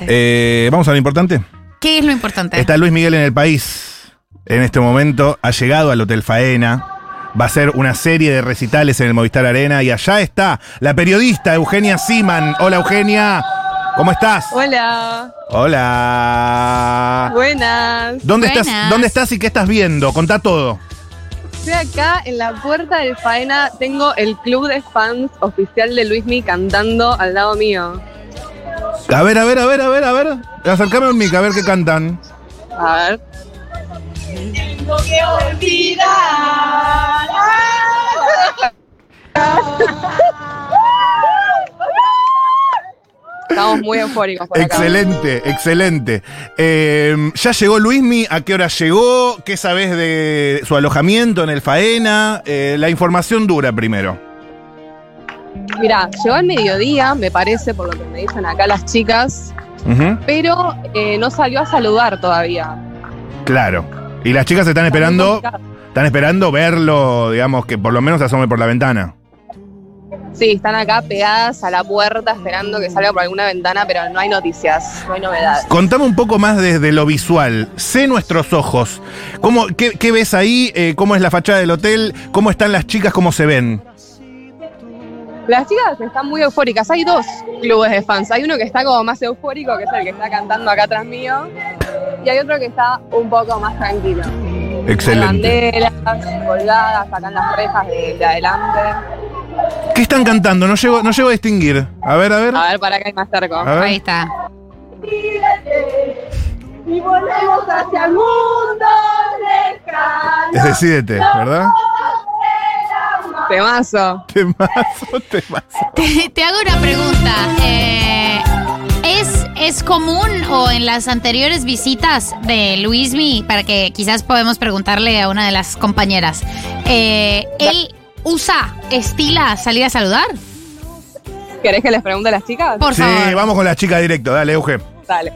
importante. Eh, Vamos a lo importante. ¿Qué es lo importante? Está Luis Miguel en el país. En este momento ha llegado al Hotel Faena. Va a ser una serie de recitales en el Movistar Arena. Y allá está la periodista Eugenia Siman. Hola Eugenia. ¿Cómo estás? Hola, Hola. buenas. ¿Dónde Buenas. estás, ¿Dónde estás y qué estás viendo? Contá todo. Estoy acá en la puerta del Faena. Tengo el club de fans oficial de Luismi cantando al lado mío. A ver, a ver, a ver, a ver, a ver. Acercame un mic, a ver qué cantan. A ver. Estamos muy eufóricos por acá. Excelente, excelente. Eh, ¿Ya llegó Luismi? ¿A qué hora llegó? ¿Qué sabes de su alojamiento en el Faena? Eh, la información dura primero. Mira, llegó al mediodía, me parece, por lo que me dicen acá las chicas, pero eh, no salió a saludar todavía. Claro. Y las chicas están esperando, están esperando verlo, digamos, que por lo menos asome por la ventana. Sí, están acá pegadas a la puerta esperando que salga por alguna ventana, pero no hay noticias, no hay novedades. Contame un poco más desde lo visual. Sé nuestros ojos. ¿Cómo, qué, qué ves ahí? Eh, ¿Cómo es la fachada del hotel? ¿Cómo están las chicas? ¿Cómo se ven? Las chicas están muy eufóricas. Hay dos clubes de fans. Hay uno que está como más eufórico, que es el que está cantando acá atrás mío. Y hay otro que está un poco más tranquilo. Excelente. Hay banderas colgadas acá en las rejas de, de adelante. ¿Qué están cantando? No llego, no llego a distinguir. A ver, a ver. A ver, para acá hay más ver. Ahí está. y volvemos hacia el mundo lejano. Es Decídete, ¿verdad? Temazo. Temazo, temazo. Te, te hago una pregunta. Eh, ¿es, ¿Es común o en las anteriores visitas de Luismi, para que quizás podemos preguntarle a una de las compañeras, eh, ¿él usa, estila salir a saludar? ¿Querés que les pregunte a las chicas? Por Sí, favor. vamos con la chica directo. Dale, Euge. Dale.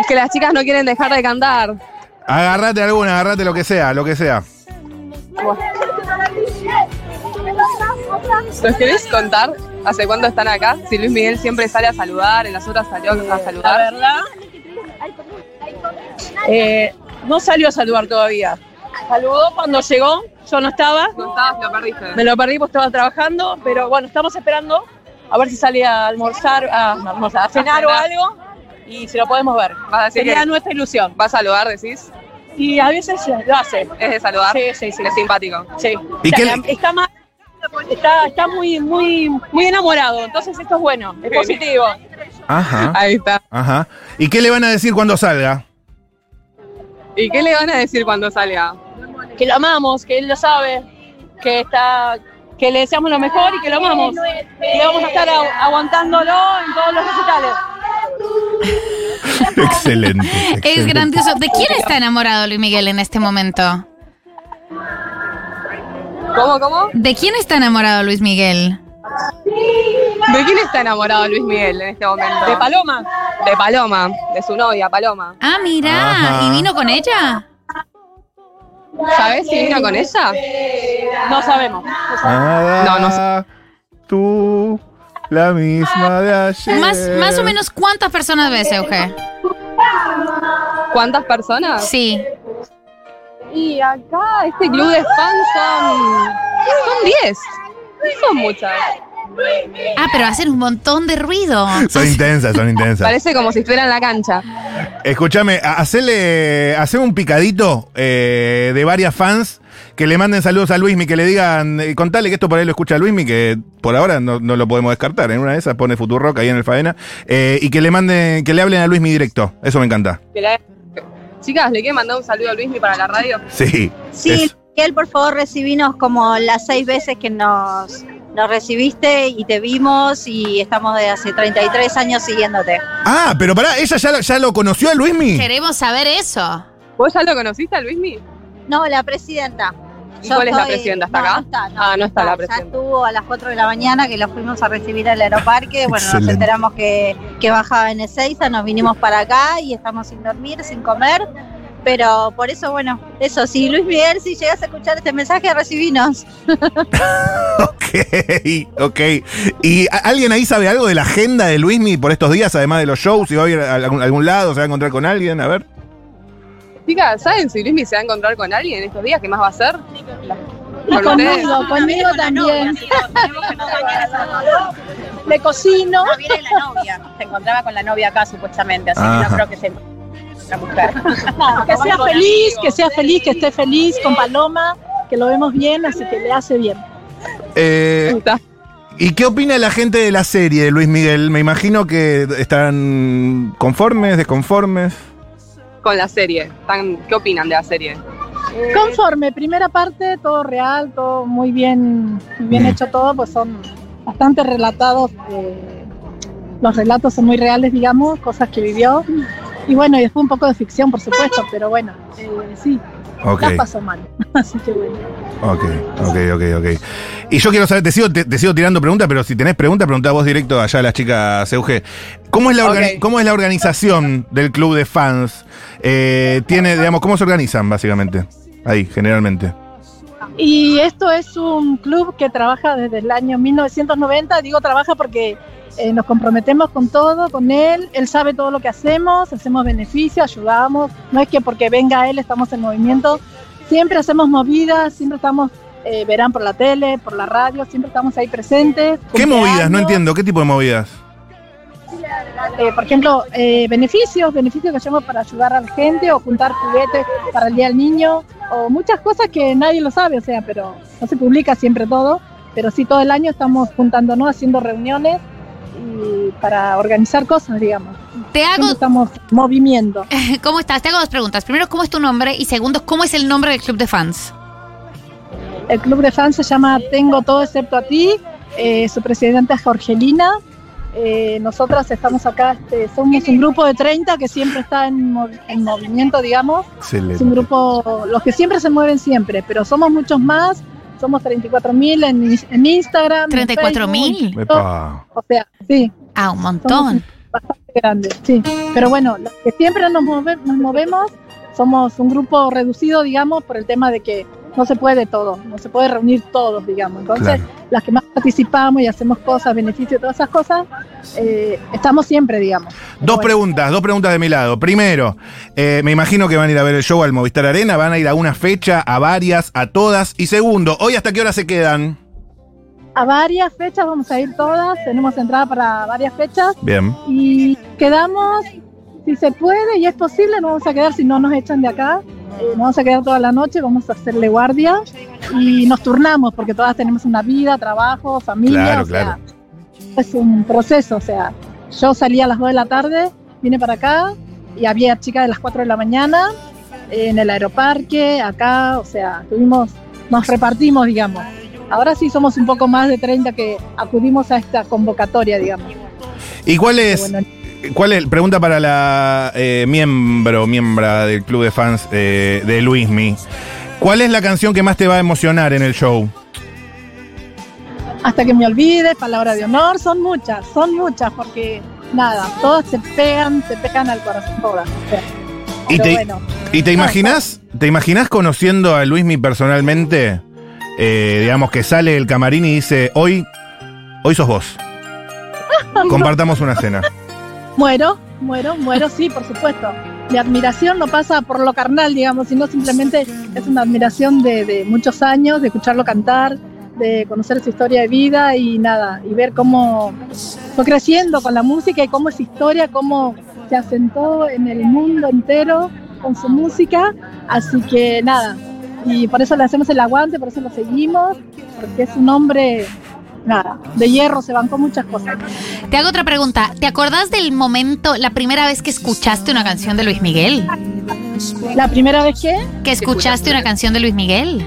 Es que las chicas no quieren dejar de cantar. Agarrate alguna, agarrate lo que sea, lo que sea. ¿Nos querés contar hace cuánto están acá? Si Luis Miguel siempre sale a saludar, en las otras salió a La saludar. verdad, eh, no salió a saludar todavía. Saludó cuando llegó, yo no estaba, No estabas, lo perdiste. me lo perdí porque estaba trabajando, pero bueno, estamos esperando a ver si sale a almorzar, a, no, almorzar, a cenar o cenar. algo y si lo podemos ver. Vas a decir Sería que nuestra ilusión. va a saludar, decís. Y a veces lo hace. Es de saludar. Sí, sí, sí. Es simpático. Sí. ¿Y O sea, qué está más está, está muy, muy, muy enamorado, entonces esto es bueno, es positivo. Ajá. Ahí está. Ajá. ¿Y qué le van a decir cuando salga? ¿Y qué le van a decir cuando salga? Que lo amamos, que él lo sabe, que está, que le deseamos lo mejor y que lo amamos. Y le vamos a estar agu- aguantándolo en todos los recitales. excelente. Es grandioso. ¿De quién está enamorado Luis Miguel en este momento? ¿Cómo, cómo? ¿De quién está enamorado Luis Miguel? ¿De quién está enamorado Luis Miguel en este momento? De Paloma, De Paloma, de su novia, Paloma. Ah, mira. Ajá. ¿Y vino con ella? ¿Sabes si vino con ella? no sabemos. Nada, No, no Tú, la misma de ayer. Más, más o menos, ¿cuántas personas ves, Euge? ¿Cuántas personas? Sí. Y acá este club de fans son. Son 10. No son muchas. Ah, pero hacen un montón de ruido. Son intensas, son intensas. Parece como si estuviera en la cancha. Escúchame, ha- hacele, haceme un picadito eh, de varias fans que le manden saludos a Luismi, que le digan, eh, contale que esto por ahí lo escucha Luismi, que por ahora no, no lo podemos descartar. En una de esas pone Futurock ahí en el Faena. eh, y que le manden, que le hablen a Luismi directo. Eso me encanta. Que la- Chicas, ¿le quieren mandar un saludo a Luismi para la radio? Sí. Sí, es- Miguel, por favor, recibinos como las seis veces que nos, nos recibiste y te vimos y estamos de hace 33 años siguiéndote. Ah, pero pará, ¿ella ya, lo- ya lo conoció a Luismi? Queremos saber eso. ¿Vos ya lo conociste a Luismi? No, la presidenta. ¿Y Yo cuál es la estoy- presidenta? ¿Está no, acá? No está, no, Ah, no está la Ya presidenta. estuvo a las 4 de la mañana que lo fuimos a recibir al aeroparque. Bueno, Excelente. nos enteramos que, que bajaba en Ezeiza, nos vinimos para acá y estamos sin dormir, sin comer. Pero por eso, bueno, eso, si Luis Miguel, si llegas a escuchar este mensaje, recibinos. Ok, ok. ¿Y alguien ahí sabe algo de la agenda de Luismi por estos días, además de los shows? Si va a ir a algún, algún lado, se va a encontrar con alguien, a ver. Chicas, ¿saben si Luismi se va a encontrar con alguien en estos días? ¿Qué más va a hacer? Conmigo, conmigo también. Le cocino. No viene la novia. Se encontraba con la novia acá supuestamente, así que no creo que se mujer. Que sea feliz, que sea feliz, que esté feliz con Paloma, que lo vemos bien, así que le hace bien. Eh. ¿Y qué opina la gente de la serie Luis Miguel? Me imagino que están conformes, desconformes. Con la serie. ¿Están- ¿Qué opinan de la serie? Conforme, primera parte, todo real, todo muy bien, muy bien hecho todo, pues son bastante relatados, eh, los relatos son muy reales, digamos, cosas que vivió. Y bueno, y después un poco de ficción, por supuesto, pero bueno, eh, sí, Ok, la pasó mal. Así que bueno. ok, ok, ok, ok. Y yo quiero saber, te sigo, te, te sigo tirando preguntas, pero si tenés preguntas, preguntá vos directo allá a las chicas Euge. ¿Cómo es la. ¿cómo es la organización del club de fans? Eh, tiene, digamos, ¿cómo se organizan básicamente? Ahí, generalmente. Y esto es un club que trabaja desde el año 1990. Digo trabaja porque eh, nos comprometemos con todo, con él. Él sabe todo lo que hacemos, hacemos beneficios, ayudamos. No es que porque venga él estamos en movimiento. Siempre hacemos movidas, siempre estamos, eh, verán por la tele, por la radio, siempre estamos ahí presentes. ¿Qué movidas? No entiendo. ¿Qué tipo de movidas? Eh, por ejemplo, eh, beneficios, beneficios que hacemos para ayudar a la gente o juntar juguetes para el Día del Niño o muchas cosas que nadie lo sabe, o sea, pero no se publica siempre todo, pero sí todo el año estamos juntándonos, haciendo reuniones y para organizar cosas, digamos. Te Siempre hago, estamos en movimiento. ¿cómo estás? Te hago dos preguntas. Primero, ¿cómo es tu nombre? Y segundo, ¿cómo es el nombre del club de fans? El club de fans se llama Tengo todo excepto a ti, eh, su presidenta es Jorgelina. Eh, nosotras estamos acá, este, somos un grupo de 30 que siempre está en, mov- en movimiento, digamos. Excelente. Es un grupo, los que siempre se mueven siempre, pero somos muchos más. Somos 34.000 en, en Instagram. en ¿34.000? Facebook, Epa. O sea, sí, Ah, un montón. bastante grande, sí. Pero bueno, los que siempre nos, move- nos movemos somos un grupo reducido, digamos, por el tema de que no se puede todo, no se puede reunir todos, digamos. Entonces, Claro. las que más participamos y hacemos cosas, beneficios, todas esas cosas, eh, estamos siempre, digamos. Dos preguntas, dos preguntas de mi lado. Primero, eh, me imagino que van a ir a ver el show al Movistar Arena, van a ir a una fecha, a varias, a todas. Y segundo, ¿hoy hasta qué hora se quedan? A varias fechas vamos a ir todas, tenemos entrada para varias fechas. Bien. y quedamos, si se puede y es posible, nos vamos a quedar si no nos echan de acá. Eh, nos vamos a quedar toda la noche, vamos a hacerle guardia y nos turnamos porque todas tenemos una vida, trabajo, familia. Claro, o sea, claro. Es un proceso, o sea, yo salí a las 2 de la tarde, vine para acá y había chicas de las 4 de la mañana en el aeroparque, acá, o sea, tuvimos, nos repartimos, digamos. Ahora sí somos un poco más de 30 que acudimos a esta convocatoria, digamos. ¿Y cuál es, bueno, cuál es, pregunta para la eh, miembro, miembra del club de fans eh, de Luismi? ¿Cuál es la canción que más te va a emocionar en el show? hasta que me olvide, palabra de honor, son muchas, son muchas, porque nada, todas se pegan, se pegan al corazón, todas. ¿Y te, bueno, ¿Y te imaginas, te imaginas conociendo a Luismi personalmente? Eh, digamos que sale el camarín y dice, hoy, hoy sos vos. Compartamos una cena. Muero, muero, muero, sí, por supuesto. Mi admiración no pasa por lo carnal, digamos, sino simplemente es una admiración de, muchos años, de escucharlo cantar, de conocer su historia de vida y nada, y ver cómo fue creciendo con la música y cómo esa historia, cómo se asentó en el mundo entero con su música. Así que nada, y por eso le hacemos el aguante, por eso lo seguimos, porque es un hombre, nada, de hierro, se bancó muchas cosas. Te hago otra pregunta. ¿Te acordás del momento, la primera vez que escuchaste una canción de Luis Miguel? La primera vez que ¿Que escuchaste una canción de Luis Miguel?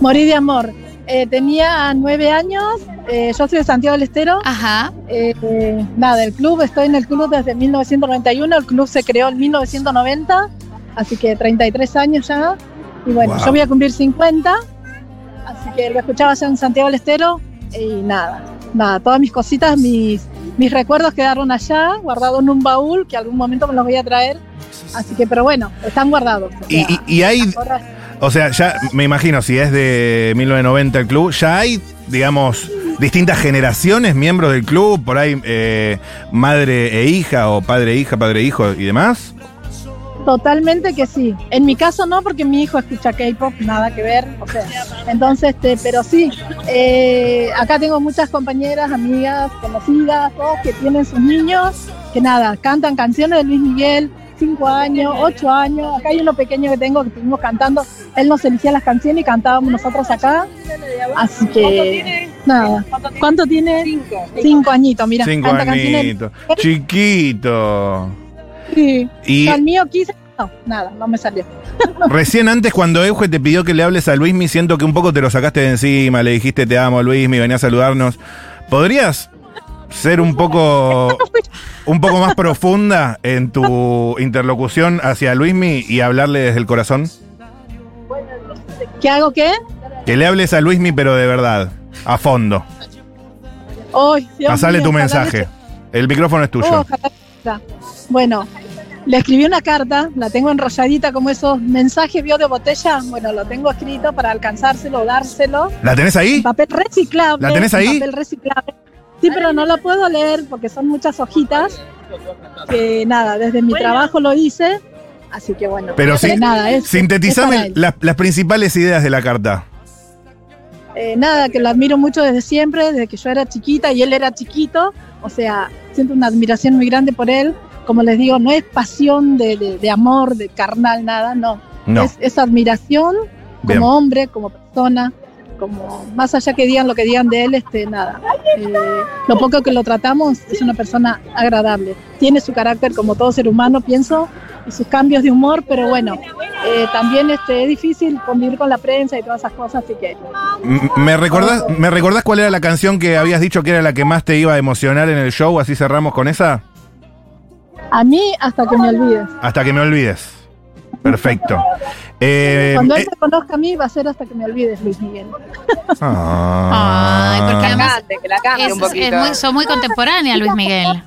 morí de amor. Eh, tenía nueve años, eh, yo soy de Santiago del Estero. Ajá. Eh, eh, nada, el club, estoy en el club desde 1991, el club se creó en 1990, así que 33 años ya. Y bueno, Wow. yo voy a cumplir 50, así que lo escuchaba allá en Santiago del Estero y nada, nada, todas mis cositas, mis, mis recuerdos quedaron allá, guardados en un baúl, que algún momento me los voy a traer. Así que, pero bueno, están guardados. o Y, sea, y- y hay, o sea, ya me imagino, si es de 1990 el club, ya hay, digamos, distintas generaciones, miembros del club, por ahí eh, madre e hija, o padre e hija, padre e hijo y demás. Totalmente que sí. En mi caso no, porque mi hijo escucha K-pop, nada que ver. O sea, entonces, este, pero sí. eh, acá tengo muchas compañeras, amigas, conocidas, todos que tienen sus niños, que nada, cantan canciones de Luis Miguel, cinco años, ocho años. Acá hay uno pequeño que tengo que estuvimos cantando. Él nos elegía las canciones y cantábamos nosotros acá. Así que, nada. ¿Cuánto tiene? Cinco. Cinco añitos, mira. Cinco añitos. Chiquito. Sí. Y Al mío quise. No, nada, no me salió. recién antes, cuando Euge te pidió que le hables a Luismi, siento que un poco te lo sacaste de encima, le dijiste te amo, Luismi, venía a saludarnos. ¿Podrías ser un poco, un poco más profunda en tu interlocución hacia Luismi y hablarle desde el corazón? ¿Qué hago qué? Que le hables a Luismi, pero de verdad, a fondo. Dios Pasale mío, tu mensaje. El micrófono es tuyo. Ojalá Bueno, le escribí una carta, la tengo enrolladita como esos mensajes vio de botella. Bueno, lo tengo escrito para alcanzárselo, dárselo. ¿La tenés ahí? En papel reciclable. ¿La tenés en ahí? Papel reciclable. Sí, pero no lo puedo leer porque son muchas hojitas. Que nada, desde mi trabajo lo hice. Así que bueno. Pero sí, nada, es, Sintetizame las principales ideas de la carta. Eh, nada, que lo admiro mucho desde siempre, desde que yo era chiquita y él era chiquito. O sea, siento una admiración muy grande por él. Como les digo, no es pasión de, de- de amor, de carnal, nada, no. No. Es, es admiración Bien. como hombre, como persona, como más allá que digan lo que digan de él, este, nada. Eh, lo poco que lo tratamos es una persona agradable. Tiene su carácter como todo ser humano, pienso, y sus cambios de humor, pero bueno, eh, también este, es difícil convivir con la prensa y todas esas cosas, así que ¿Me recordás, ¿Me recordás cuál era la canción que habías dicho que era la que más te iba a emocionar en el show? Así cerramos con esa. A mí hasta que me olvides. Hasta que me olvides. Perfecto. Eh, Cuando él eh, me conozca a mí va a ser hasta que me olvides, Luis Miguel. ah. Ay, porque Que la además cante, que la cante es, un es poquito. muy, son muy contemporánea, Luis Miguel.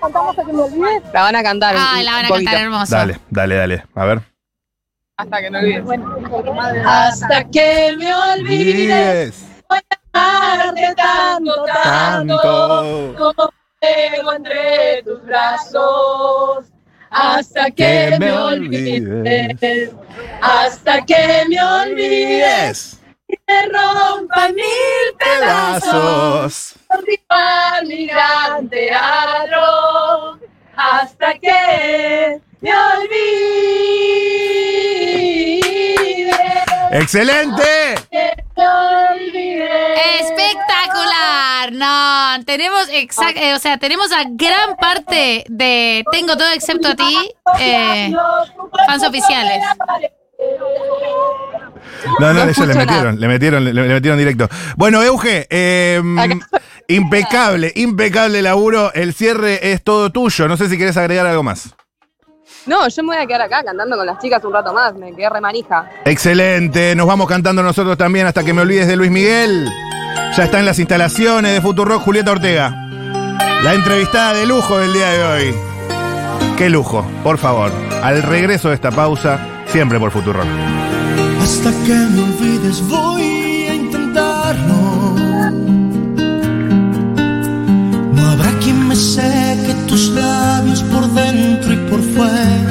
Cantamos hasta que me olvides. La van a cantar. Ay, la van a cantar hermoso. Dale, dale, dale. A ver. Hasta que me olvides. Hasta que me olvides. Amarte tanto, tanto. Como fuego entre tus brazos. Hasta que me olvides. Hasta que me olvides. Me rompa mil pedazos. Por mi gran teatro. Hasta que me olvides. ¡Excelente! Espectacular, no, tenemos exact, eh, o sea, tenemos a gran parte de Tengo todo excepto a ti, eh, fans oficiales. No, no, ellos le metieron, le metieron, le, le metieron directo. Bueno, Euge, eh, impecable, impecable laburo. El cierre es todo tuyo. No sé si querés agregar algo más. No, yo me voy a quedar acá cantando con las chicas un rato más. Me quedé re manija. Excelente, nos vamos cantando nosotros también hasta que me olvides de Luis Miguel. Ya está en las instalaciones de Futurock Julieta Ortega. La entrevistada de lujo del día de hoy. Qué lujo, por favor. Al regreso de esta pausa, siempre por Futurock. Hasta que me olvides voy a intentarlo. No habrá quien me por 怀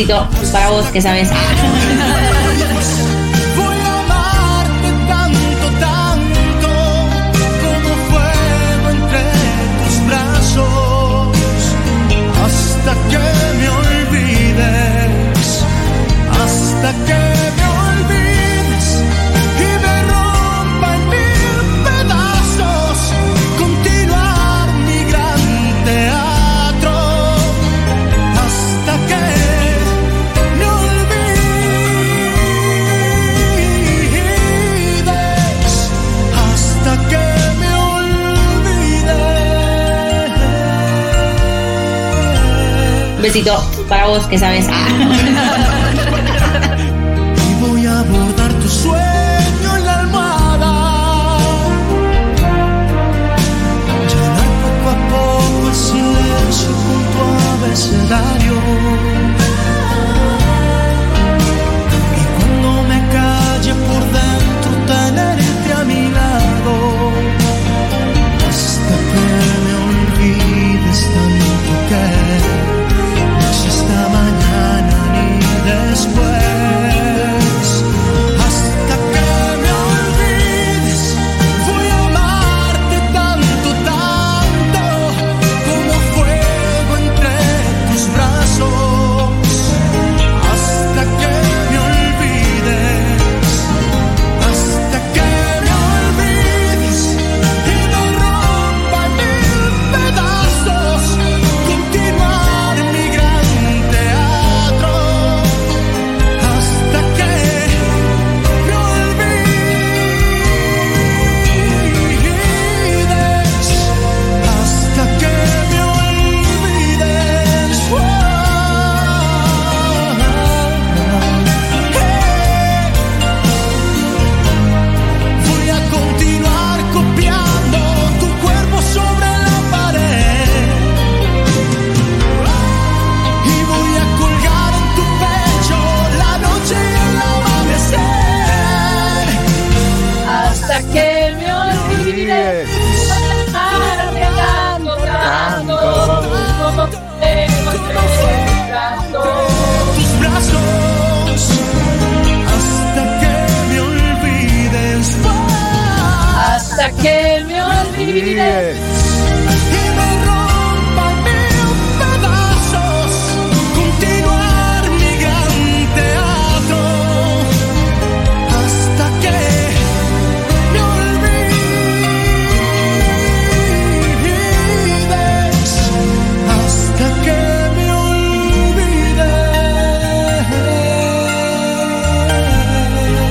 besito para vos, que sabes. Para vos que sabes. Ah.